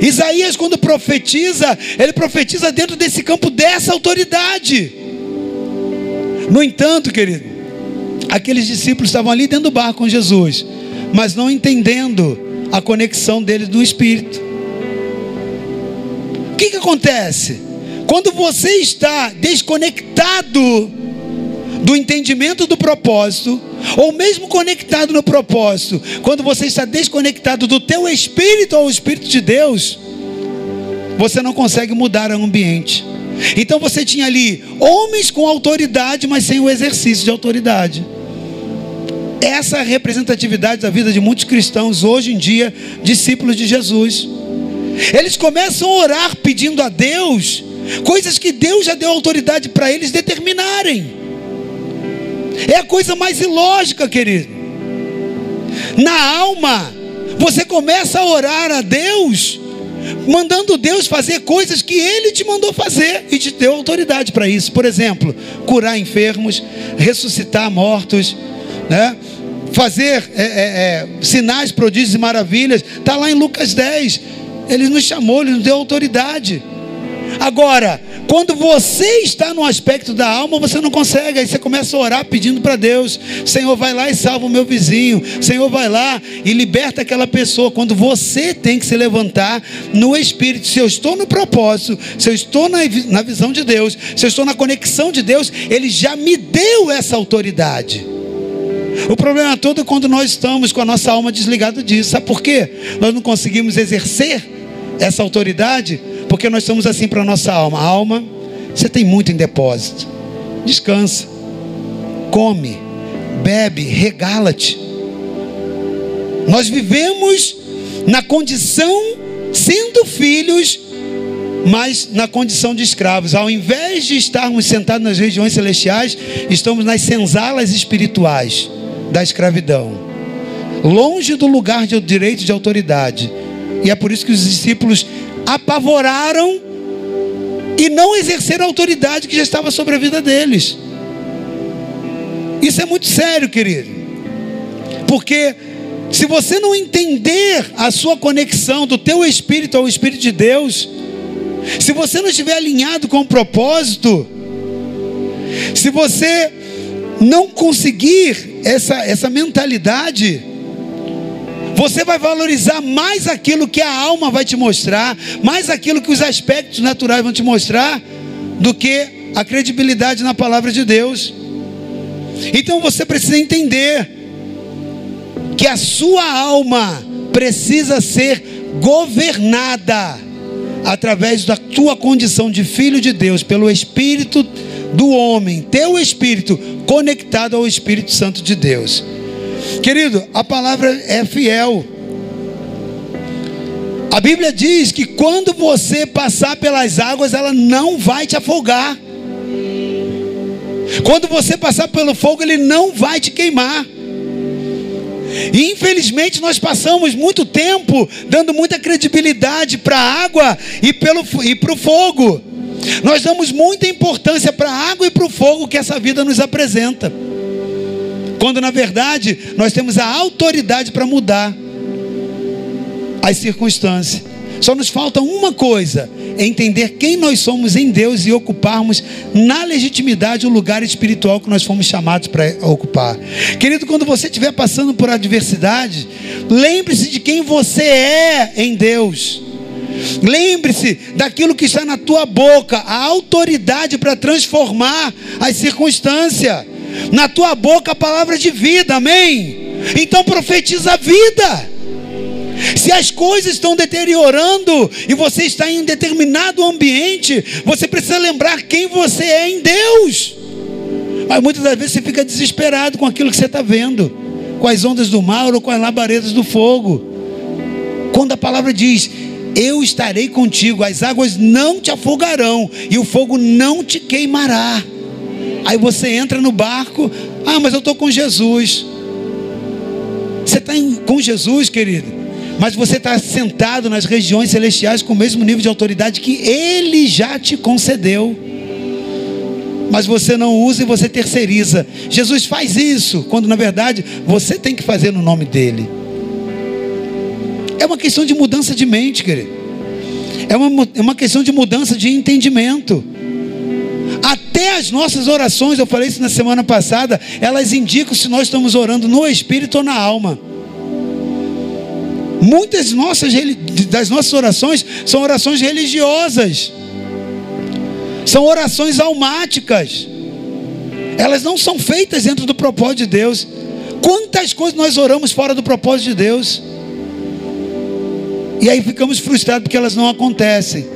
Isaías, quando profetiza, ele profetiza dentro desse campo dessa autoridade. No entanto, querido, aqueles discípulos estavam ali dentro do barco com Jesus, mas não entendendo a conexão deles do Espírito. O que, que acontece? Quando você está desconectado do entendimento do propósito, ou mesmo conectado no propósito, quando você está desconectado do teu espírito ao espírito de Deus, você não consegue mudar o ambiente. Então você tinha ali homens com autoridade, mas sem o exercício de autoridade. Essa é a representatividade da vida de muitos cristãos hoje em dia, discípulos de Jesus. Eles começam a orar pedindo a Deus coisas que Deus já deu autoridade para eles determinarem. É a coisa mais ilógica, querido. Na alma, você começa a orar a Deus, mandando Deus fazer coisas que Ele te mandou fazer e te deu autoridade para isso. Por exemplo, curar enfermos, ressuscitar mortos, né? Fazer é, é, é, sinais, prodígios e maravilhas. Está lá em Lucas 10. Ele nos chamou, ele nos deu autoridade. Agora, quando você está no aspecto da alma, você não consegue. Aí você começa a orar pedindo para Deus: Senhor, vai lá e salva o meu vizinho. Senhor, vai lá e liberta aquela pessoa. Quando você tem que se levantar no espírito. Se eu estou no propósito, se eu estou na, na visão de Deus, se eu estou na conexão de Deus, Ele já me deu essa autoridade. O problema todo é quando nós estamos com a nossa alma desligada disso. Sabe por quê? Nós não conseguimos exercer essa autoridade porque nós somos assim para a nossa alma. A alma, você tem muito em depósito. Descansa. Come, bebe, regala-te. Nós vivemos na condição, sendo filhos, mas na condição de escravos. Ao invés de estarmos sentados nas regiões celestiais, estamos nas senzalas espirituais da escravidão, longe do lugar de direito de autoridade. E é por isso que os discípulos apavoraram e não exerceram a autoridade que já estava sobre a vida deles. Isso é muito sério, querido. Porque se você não entender a sua conexão do teu espírito ao espírito de Deus, se você não estiver alinhado com o propósito, se você não conseguir essa, essa mentalidade, Você vai valorizar mais aquilo que a alma vai te mostrar, mais aquilo que os aspectos naturais vão te mostrar, do que a credibilidade na palavra de Deus. Então você precisa entender que a sua alma precisa ser governada através da tua condição de filho de Deus, pelo Espírito do homem, teu espírito conectado ao Espírito Santo de Deus. Querido, a palavra é fiel. A Bíblia diz que quando você passar pelas águas, ela não vai te afogar. Quando você passar pelo fogo, ele não vai te queimar. Infelizmente nós passamos muito tempo dando muita credibilidade para a água e para o fogo. Nós damos muita importância para a água e para o fogo que essa vida nos apresenta. Quando na verdade nós temos a autoridade para mudar as circunstâncias. Só nos falta uma coisa: entender quem nós somos em Deus e ocuparmos na legitimidade o lugar espiritual que nós fomos chamados para ocupar. Querido, quando você estiver passando por adversidade, lembre-se de quem você é em Deus. Lembre-se daquilo que está na tua boca, a autoridade para transformar as circunstâncias. Na tua boca a palavra de vida, amém? Então profetiza a vida. Se as coisas estão deteriorando e você está em determinado ambiente, você precisa lembrar quem você é em Deus. Mas muitas das vezes você fica desesperado com aquilo que você está vendo, com as ondas do mar ou com as labaredas do fogo. Quando a palavra diz: Eu estarei contigo, as águas não te afogarão e o fogo não te queimará. Aí você entra no barco, ah, mas eu estou com Jesus. Você está com Jesus, querido? mas você está sentado nas regiões celestiais com o mesmo nível de autoridade que Ele já te concedeu. Mas você não usa e você terceiriza. Jesus faz isso, quando na verdade você tem que fazer no nome dEle. É uma questão de mudança de mente, querido. É uma, é uma questão de mudança de entendimento. Até as nossas orações, eu falei isso na semana passada, elas indicam se nós estamos orando no espírito ou na alma. Muitas nossas, das nossas orações são orações religiosas, são orações almáticas, elas não são feitas dentro do propósito de Deus. Quantas coisas nós oramos fora do propósito de Deus? E aí ficamos frustrados porque elas não acontecem.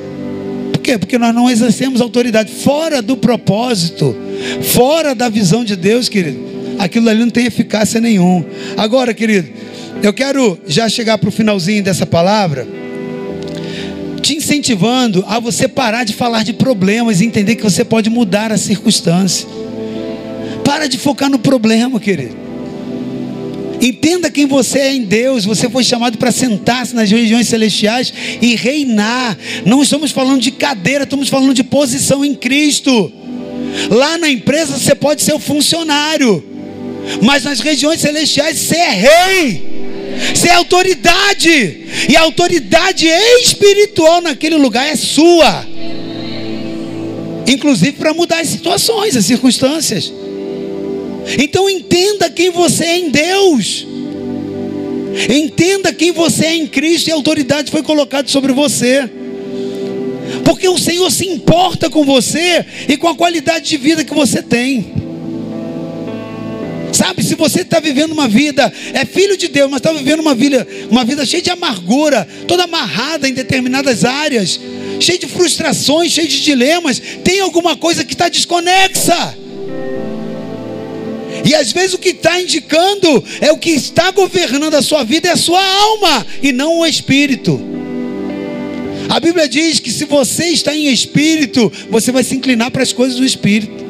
Por quê? Porque nós não exercemos autoridade fora do propósito, fora da visão de Deus, querido. Aquilo ali não tem eficácia nenhum. Agora, querido, eu quero já chegar para o finalzinho dessa palavra, te incentivando a você parar de falar de problemas e entender que você pode mudar a circunstância. Para de focar no problema, querido. Entenda quem você é em Deus. Você foi chamado para sentar-se nas regiões celestiais e reinar. Não estamos falando de cadeira, estamos falando de posição em Cristo. Lá na empresa você pode ser o funcionário, mas nas regiões celestiais você é rei. Você é autoridade. E a autoridade espiritual naquele lugar é sua. Inclusive para mudar as situações, as circunstâncias. Então entenda quem você é em Deus. Entenda quem você é em Cristo e a autoridade foi colocada sobre você. Porque o Senhor se importa com você e com a qualidade de vida que você tem. Sabe, se você está vivendo uma vida, é filho de Deus, mas está vivendo uma vida, uma vida cheia de amargura, toda amarrada em determinadas áreas, cheia de frustrações, cheia de dilemas, tem alguma coisa que está desconexa. E às vezes o que está indicando é o que está governando a sua vida é a sua alma e não o espírito. A Bíblia diz que se você está em espírito, você vai se inclinar para as coisas do espírito.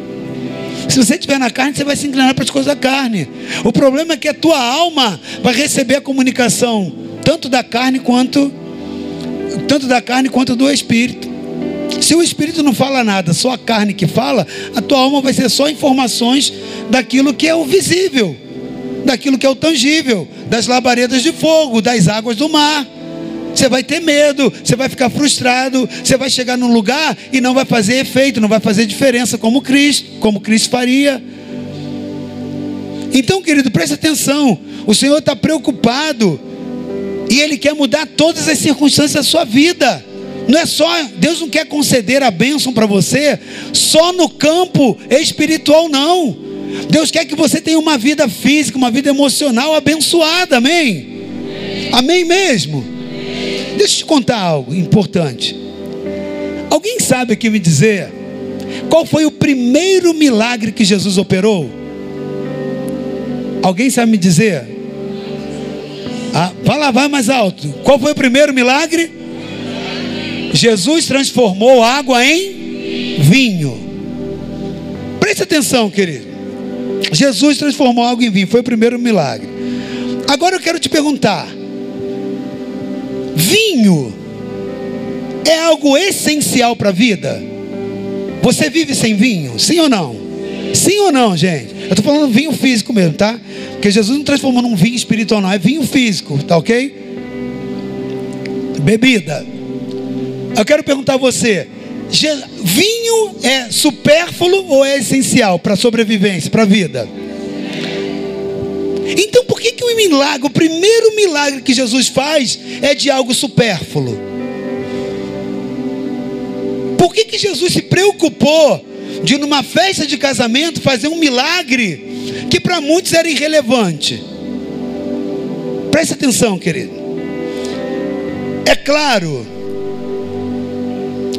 Se você estiver na carne, você vai se inclinar para as coisas da carne. O problema é que a tua alma vai receber a comunicação tanto da carne quanto tanto da carne quanto do espírito. Se o espírito não fala nada, só a carne que fala, a tua alma vai ser só informações daquilo que é o visível, daquilo que é o tangível, das labaredas de fogo, das águas do mar. Você vai ter medo, você vai ficar frustrado, você vai chegar num lugar e não vai fazer efeito, não vai fazer diferença como Cristo, como Cristo faria. Então, querido, preste atenção. O Senhor está preocupado E Ele quer mudar todas as circunstâncias da sua vida. Não é só, Deus não quer conceder a bênção para você só no campo espiritual, não. Deus quer que você tenha uma vida física, uma vida emocional abençoada, amém? Amém mesmo? Deixa eu te contar algo importante. Alguém sabe aqui me dizer qual foi o primeiro milagre que Jesus operou? Alguém sabe me dizer? Ah, fala, vai mais alto. Qual foi o primeiro milagre? Jesus transformou água em vinho. Preste atenção, querido. Jesus transformou água em vinho, foi o primeiro milagre. Agora eu quero te perguntar: vinho é algo essencial para a vida? Você vive sem vinho? Sim ou não? Sim ou não, gente? Eu estou falando vinho físico mesmo, tá? Porque Jesus não transformou num vinho espiritual, não, é vinho físico, tá ok? Bebida. Eu quero perguntar a você: vinho é supérfluo ou é essencial para a sobrevivência, para a vida? Então por que, que o milagre, o primeiro milagre que Jesus faz é de algo supérfluo? Por que, que Jesus se preocupou de numa festa de casamento fazer um milagre que para muitos era irrelevante? Preste atenção, querido. É claro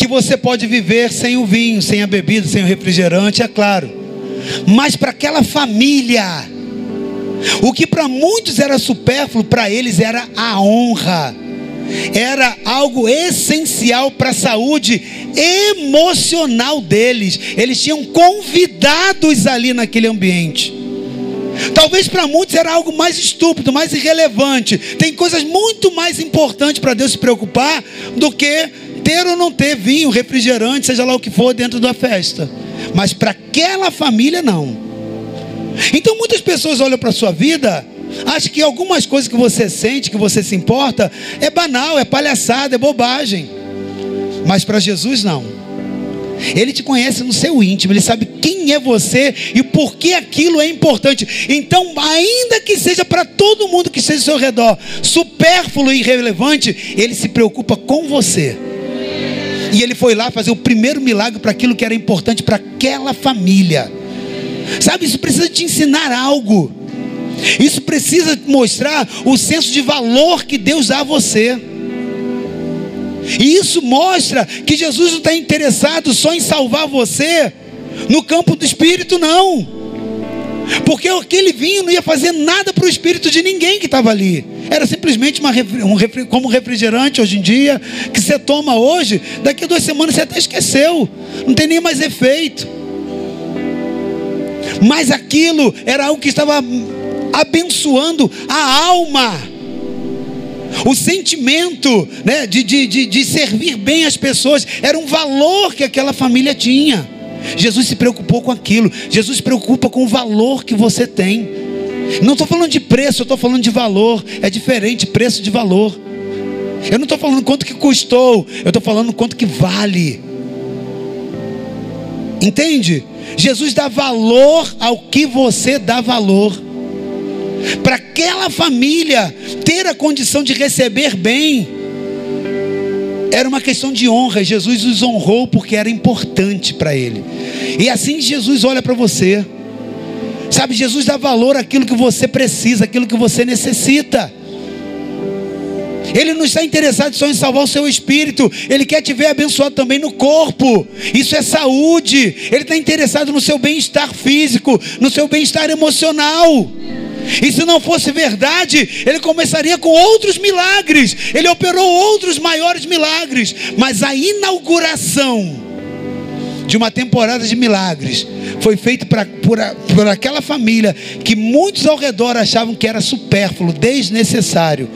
você pode viver sem o vinho, sem a bebida, sem o refrigerante, é claro. Mas para aquela família, o que para muitos era supérfluo, para eles era a honra. Era algo essencial para a saúde emocional deles. Eles tinham convidados ali naquele ambiente. Talvez para muitos era algo mais estúpido, mais irrelevante. Tem coisas muito mais importantes para Deus se preocupar do que ter ou não ter vinho, refrigerante, seja lá o que for dentro da festa. Mas para aquela família não. Então muitas pessoas olham para a sua vida, acham que algumas coisas que você sente, que você se importa, é banal, é palhaçada, é bobagem. Mas para Jesus não. Ele te conhece no seu íntimo, ele sabe quem é você e por que aquilo é importante. Então, ainda que seja para todo mundo que esteja ao seu redor supérfluo e irrelevante, ele se preocupa com você. E ele foi lá fazer o primeiro milagre para aquilo que era importante para aquela família. Sabe, isso precisa te ensinar algo. Isso precisa mostrar o senso de valor que Deus dá a você. E isso mostra que Jesus não está interessado só em salvar você no campo do espírito, não. Porque aquele vinho não ia fazer nada para o espírito de ninguém que estava ali. Era simplesmente uma, um, como refrigerante hoje em dia, que você toma hoje, daqui a duas semanas você até esqueceu, não tem nem mais efeito. Mas aquilo era algo que estava abençoando a alma, o sentimento né, de, de, de, de servir bem as pessoas, era um valor que aquela família tinha. Jesus se preocupou com aquilo. Jesus se preocupa com o valor que você tem. Não estou falando de preço, eu estou falando de valor. É diferente preço de valor. Eu não estou falando quanto que custou, eu estou falando quanto que vale. Entende? Jesus dá valor ao que você dá valor. Para aquela família ter a condição de receber bem, era uma questão de honra. Jesus os honrou porque era importante para ele. E assim Jesus olha para você. Sabe, Jesus dá valor àquilo que você precisa, àquilo que você necessita. Ele não está interessado só em salvar o seu espírito, ele quer te ver abençoado também no corpo. Isso é saúde. Ele está interessado no seu bem-estar físico, no seu bem-estar emocional. E se não fosse verdade, ele começaria com outros milagres. Ele operou outros maiores milagres. Mas a inauguração de uma temporada de milagres foi feita por, por aquela família que muitos ao redor achavam que era supérfluo, desnecessário.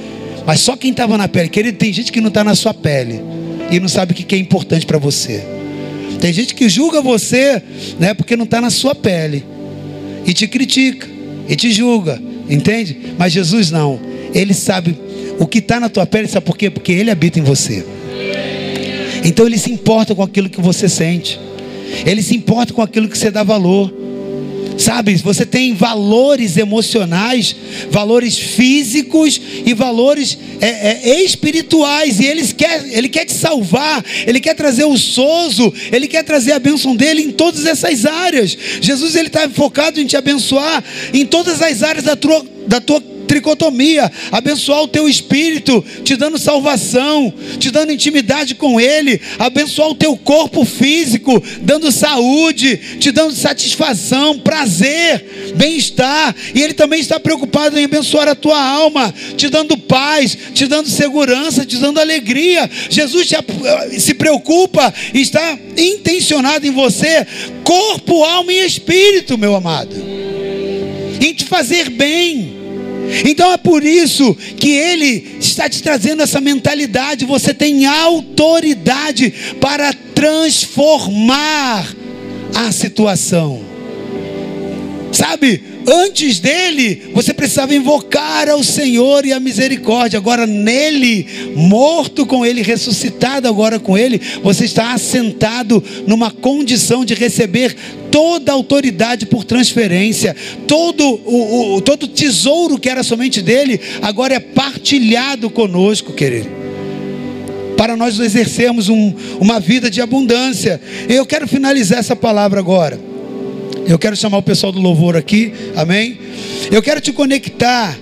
Mas só quem estava na pele, querido, tem gente que não está na sua pele e não sabe o que é importante para você. Tem gente que julga você, né, porque não está na sua pele e te critica e te julga, entende? Mas Jesus não, ele sabe o que está na tua pele, sabe por quê? Porque ele habita em você. Então ele se importa com aquilo que você sente. Ele se importa com aquilo que você dá valor. Sabe, você tem valores emocionais, valores físicos e valores é, é, espirituais, e ele quer, ele quer te salvar, ele quer trazer o sozo, ele quer trazer a bênção dele em todas essas áreas. Jesus ele está focado em te abençoar em todas as áreas da tua, da tua tricotomia, abençoar o teu espírito, te dando salvação, te dando intimidade com Ele, abençoar o teu corpo físico, dando saúde, te dando satisfação, prazer, bem-estar, e Ele também está preocupado em abençoar a tua alma, te dando paz, te dando segurança, te dando alegria. Jesus se preocupa e está intencionado em você, corpo, alma e espírito, meu amado, em te fazer bem então é por isso que ele está te trazendo essa mentalidade. Você tem autoridade para transformar a situação. Sabe, antes dele, você precisava invocar ao Senhor e a misericórdia. Agora, nele, morto com ele, ressuscitado agora com ele, você está assentado numa condição de receber toda a autoridade por transferência, todo o, o todo tesouro que era somente dele, agora é partilhado conosco, querido para nós exercermos um, uma vida de abundância. Eu quero finalizar essa palavra agora. Eu quero chamar o pessoal do louvor aqui, amém? Eu quero te conectar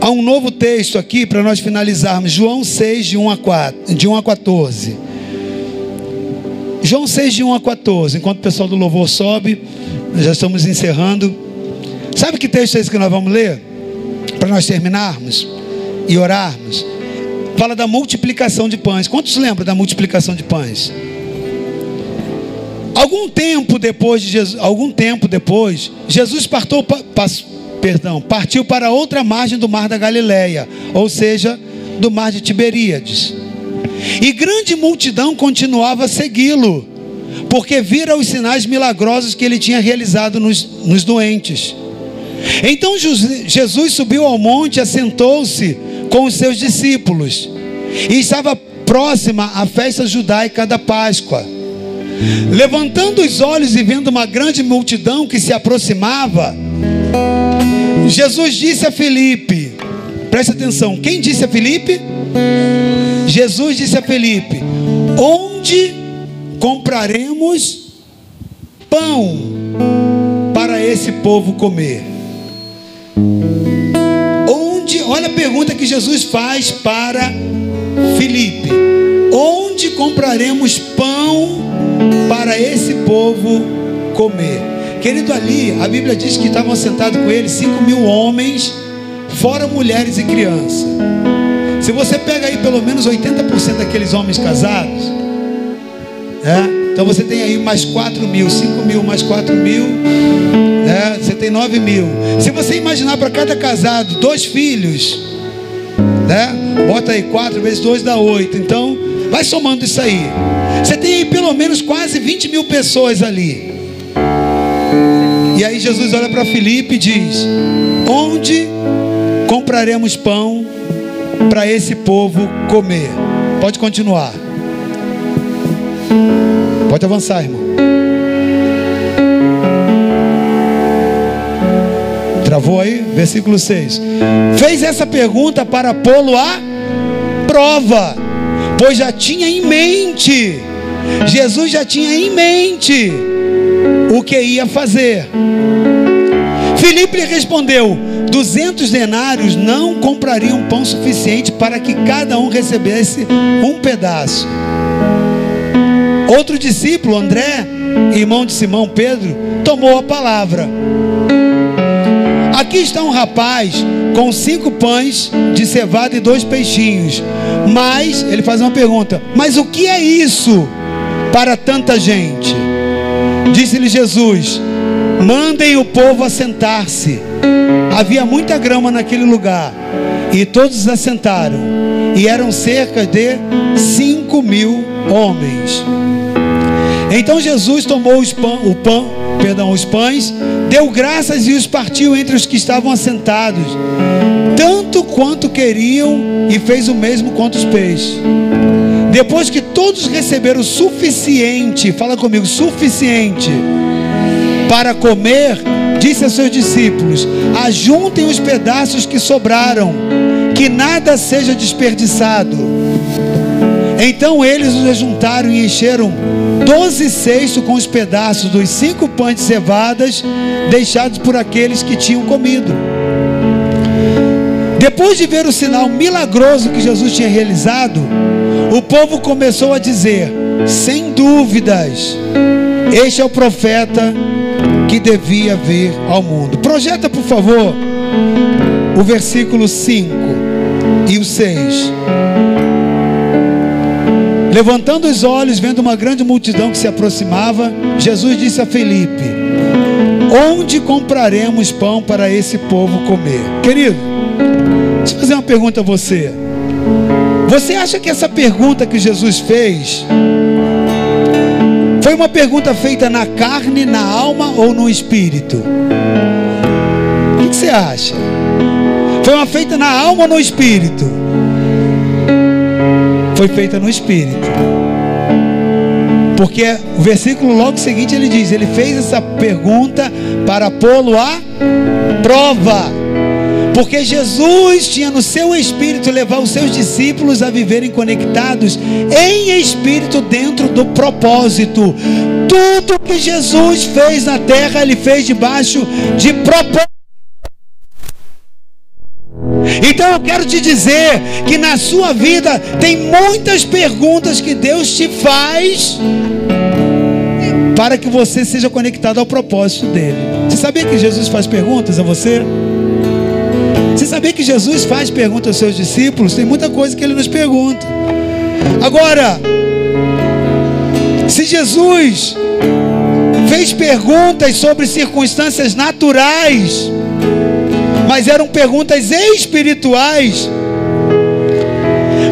a um novo texto aqui para nós finalizarmos. João 6, de 1 a, 4, de 1 a 14. João 6, de 1 a 14. Enquanto o pessoal do louvor sobe, nós já estamos encerrando. Sabe que texto é esse que nós vamos ler? Para nós terminarmos e orarmos. Fala da multiplicação de pães. Quantos lembram da multiplicação de pães? Algum tempo depois de Jesus, algum tempo depois, Jesus partou, perdão, partiu para outra margem do mar da Galileia, ou seja, do mar de Tiberíades. E grande multidão continuava a segui-lo, porque vira os sinais milagrosos que ele tinha realizado nos, nos doentes. Então Jesus subiu ao monte, assentou-se com os seus discípulos, e estava próxima à festa judaica da Páscoa. Levantando os olhos e vendo uma grande multidão que se aproximava, Jesus disse a Felipe: preste atenção, quem disse a Felipe? Jesus disse a Felipe: Onde compraremos pão para esse povo comer? Onde, olha a pergunta que Jesus faz para Felipe: Onde compraremos pão para esse povo comer. Querido, ali, a Bíblia diz que estavam sentados com ele cinco mil homens, fora mulheres e crianças. Se você pega aí pelo menos 80% daqueles homens casados, é, então você tem aí mais 4 mil, 5 mil mais 4 mil, é, você tem 9 mil. Se você imaginar para cada casado dois filhos, né? Bota aí 4 vezes 2 dá 8. Então, vai somando isso aí. Você tem aí pelo menos quase 20 mil pessoas ali. E aí Jesus olha para Filipe e diz: Onde compraremos pão para esse povo comer? Pode continuar. Pode avançar, irmão. Travou aí? Versículo 6. Fez essa pergunta para pô-lo a prova, pois já tinha em mente Jesus já tinha em mente o que ia fazer. Filipe respondeu: duzentos denários não comprariam pão suficiente para que cada um recebesse um pedaço. Outro discípulo, André, irmão de Simão Pedro, tomou a palavra. Aqui está um rapaz com cinco pães de cevada e dois peixinhos. Mas, ele faz uma pergunta: Mas o que é isso para tanta gente. Disse-lhe Jesus: Mandem o povo assentar-se. Havia muita grama naquele lugar. E todos assentaram. E eram cerca de cinco mil homens. Então Jesus tomou os pão, o pão, perdão, os pães, deu graças e os partiu entre os que estavam assentados, tanto quanto queriam, e fez o mesmo quanto os peixes. Depois que todos receberam o suficiente, fala comigo, suficiente. para comer, disse a seus discípulos: Ajuntem os pedaços que sobraram, que nada seja desperdiçado. Então eles os ajuntaram e encheram doze cestos com os pedaços dos cinco pães de cevadas deixados por aqueles que tinham comido. Depois de ver o sinal milagroso que Jesus tinha realizado, o povo começou a dizer: sem dúvidas, este é o profeta que devia vir ao mundo. Projeta, por favor, o versículo 5 e o 6. Levantando os olhos, vendo uma grande multidão que se aproximava, Jesus disse a Felipe: Onde compraremos pão para esse povo comer? Querido, deixa eu fazer uma pergunta a você. Você acha que essa pergunta que Jesus fez foi uma pergunta feita na carne, na alma ou no espírito? O que você acha? Foi uma feita na alma ou no espírito? Foi feita no espírito. Porque o versículo logo seguinte ele diz: Ele fez essa pergunta para pô-lo à prova. Porque Jesus tinha no seu espírito levar os seus discípulos a viverem conectados em espírito dentro do propósito. Tudo que Jesus fez na terra, ele fez debaixo de propósito. Eu quero te dizer que na sua vida tem muitas perguntas que Deus te faz para que você seja conectado ao propósito dele. Você sabia que Jesus faz perguntas a você? Você sabia que Jesus faz pergunta aos seus discípulos? Tem muita coisa que ele nos pergunta. Agora, se Jesus fez perguntas sobre circunstâncias naturais, mas eram perguntas espirituais,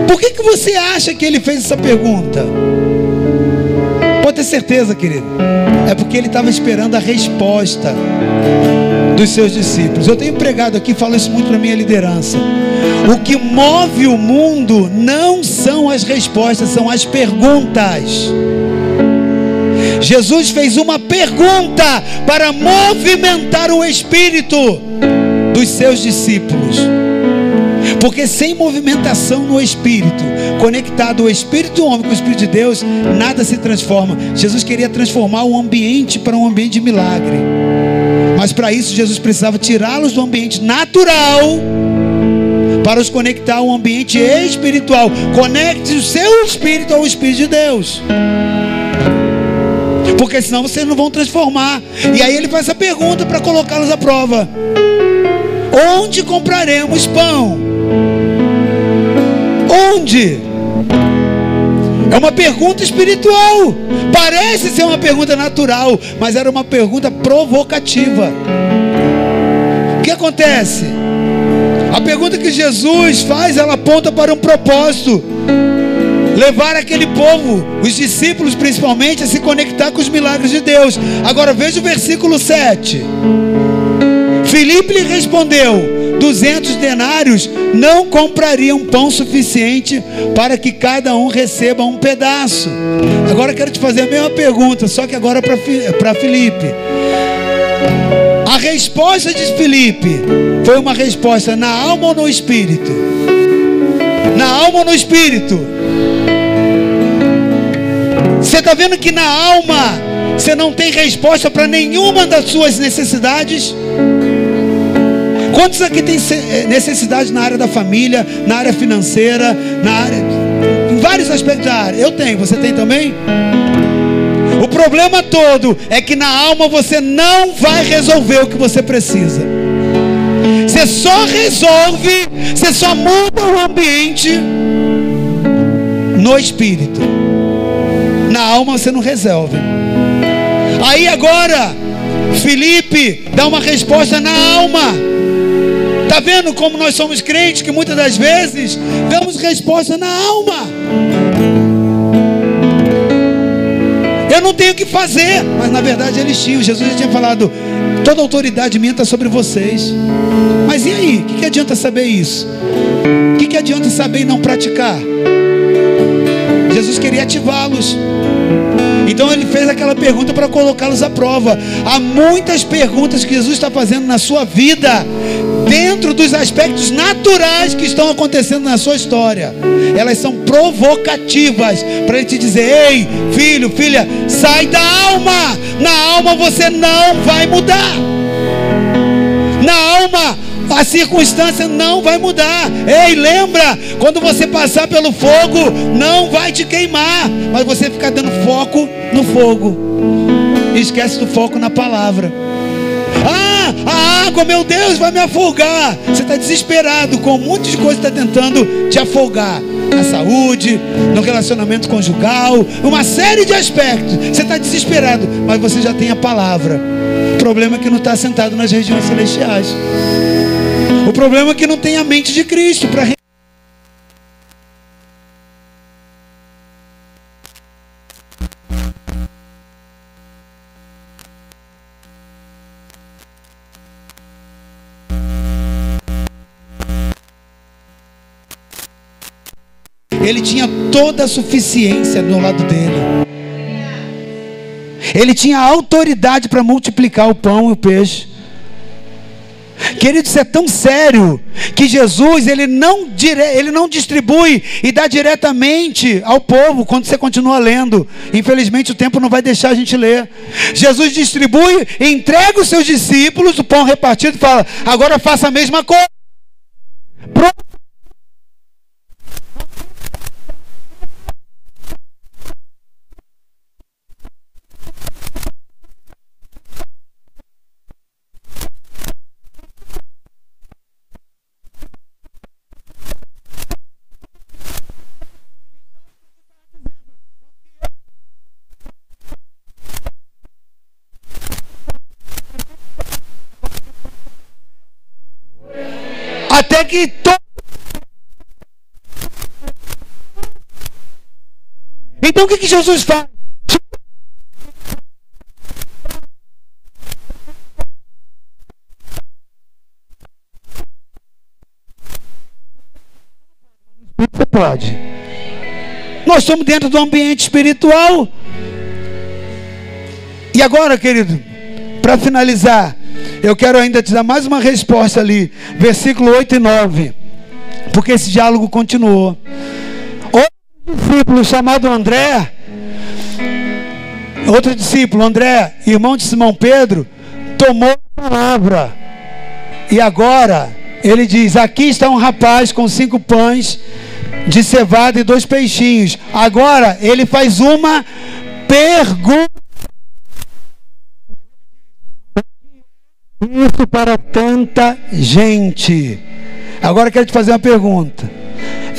por que, que você acha que ele fez essa pergunta? Pode ter certeza, querido. É porque ele estava esperando a resposta dos seus discípulos. Eu tenho pregado aqui, falo isso muito na minha liderança. O que move o mundo não são as respostas, são as perguntas. Jesus fez uma pergunta para movimentar o espírito dos seus discípulos. Porque sem movimentação no espírito, conectado o espírito do homem com o espírito de Deus, nada se transforma. Jesus queria transformar o ambiente para um ambiente de milagre. Mas para isso Jesus precisava tirá-los do ambiente natural para os conectar ao ambiente espiritual. Conecte o seu espírito ao espírito de Deus. Porque senão vocês não vão transformar. E aí ele faz essa pergunta para colocá-los à prova: Onde compraremos pão? Onde? É uma pergunta espiritual. Parece ser uma pergunta natural, mas era uma pergunta provocativa. O que acontece? A pergunta que Jesus faz, ela aponta para um propósito. Levar aquele povo, os discípulos principalmente, a se conectar com os milagres de Deus. Agora veja o versículo 7. Filipe lhe respondeu: duzentos denários não comprariam pão suficiente para que cada um receba um pedaço. Agora quero te fazer a mesma pergunta, só que agora para Felipe. A resposta de Felipe foi uma resposta na alma ou no espírito? Na alma ou no espírito? Você está vendo que na alma você não tem resposta para nenhuma das suas necessidades? Quantos aqui tem eh, necessidade na área da família, na área financeira, na área, em vários aspectos da área? Eu tenho, você tem também? O problema todo é que na alma você não vai resolver o que você precisa. Você só resolve, você só muda o ambiente no espírito. Na alma você não resolve. Aí agora, Felipe dá uma resposta na alma. Vendo como nós somos crentes que muitas das vezes damos resposta na alma. Eu não tenho o que fazer, mas na verdade eles tinham. Jesus já tinha falado: toda autoridade minha está sobre vocês. Mas e aí? O que, que adianta saber isso? O que, que adianta saber e não praticar? Jesus queria ativá-los. Então ele fez aquela pergunta para colocá-los à prova. Há muitas perguntas que Jesus está fazendo na sua vida, dentro dos aspectos naturais que estão acontecendo na sua história. Elas são provocativas para ele te dizer: ei, filho, filha, sai da alma. Na alma você não vai mudar. Na alma a circunstância não vai mudar. Ei, lembra, quando você passar pelo fogo, não vai te queimar, mas você fica dando foco no fogo. Esquece do foco na palavra. Água, meu Deus, vai me afogar. Você está desesperado com um monte de coisa está tentando te afogar. Na saúde, no relacionamento conjugal, uma série de aspectos. Você está desesperado, mas você já tem a palavra. O problema é que não está sentado nas regiões celestiais. O problema é que não tem a mente de Cristo para Ele tinha toda a suficiência do lado dele. Ele tinha autoridade para multiplicar o pão e o peixe. Querido, isso é tão sério que Jesus ele não, dire... ele não distribui e dá diretamente ao povo quando você continua lendo. Infelizmente o tempo não vai deixar a gente ler. Jesus distribui, entrega os seus discípulos o pão repartido e fala: agora faça a mesma coisa. Pronto. até que todo. Então o que, que Jesus faz? Você pode. Nós estamos dentro do ambiente espiritual. E agora, querido, para finalizar, eu quero ainda te dar mais uma resposta ali, versículo 8 e 9, porque esse diálogo continuou. Discípulo chamado André, outro discípulo, André, irmão de Simão Pedro, tomou a palavra, e agora ele diz: Aqui está um rapaz com cinco pães de cevada e dois peixinhos. Agora ele faz uma pergunta. Isso para tanta gente. Agora quero te fazer uma pergunta.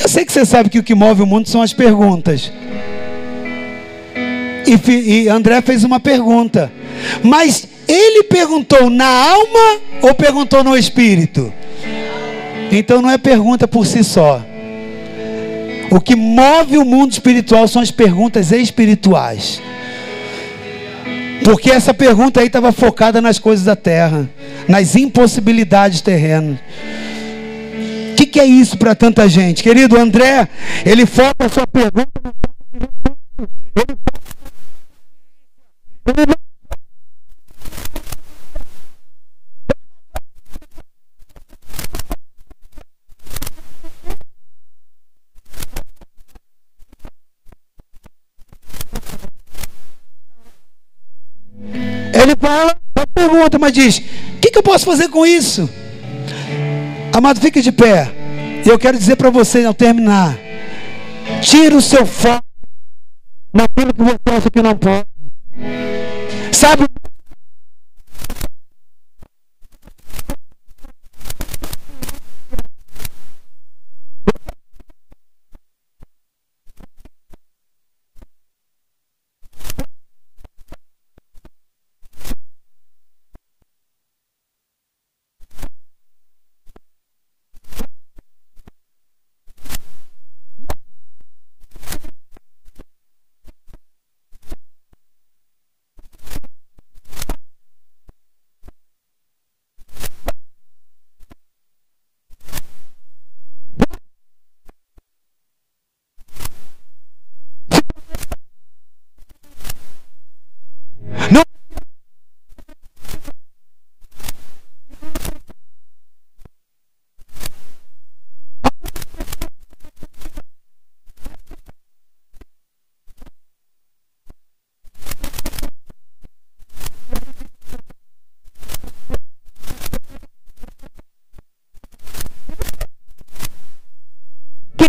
Eu sei que você sabe que o que move o mundo são as perguntas. E, e André fez uma pergunta. Mas ele perguntou na alma ou perguntou no espírito? Então não é pergunta por si só. O que move o mundo espiritual são as perguntas espirituais. Porque essa pergunta aí estava focada nas coisas da terra, nas impossibilidades terrenas. Que, é isso para tanta gente? Querido André, ele foca a sua pergunta no ele, ele não fala, pergunta, mas diz: o que, que eu posso fazer com isso? Amado, fique de pé. Eu quero dizer para você ao terminar: tira o seu foco naquilo que você acha que não pode. Sabe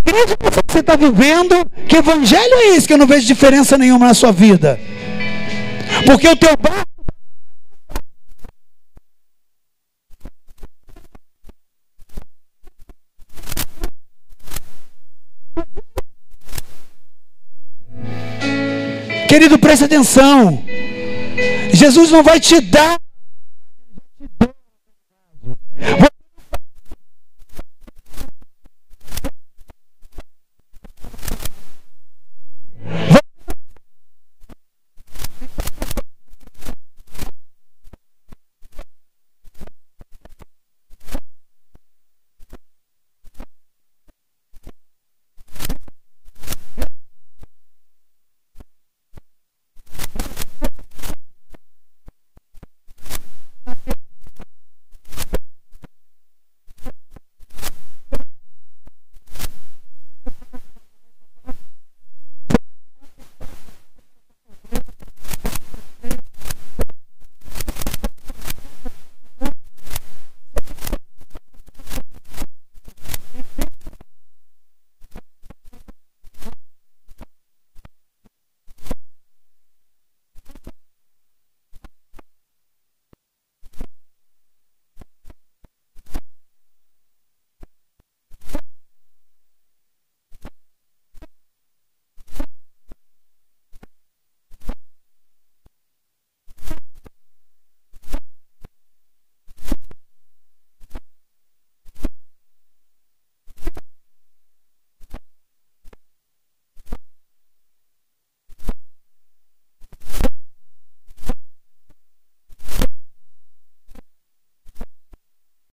crise que você está vivendo, que evangelho é esse que eu não vejo diferença nenhuma na sua vida? Porque o teu barco Querido, preste atenção. Jesus não vai te dar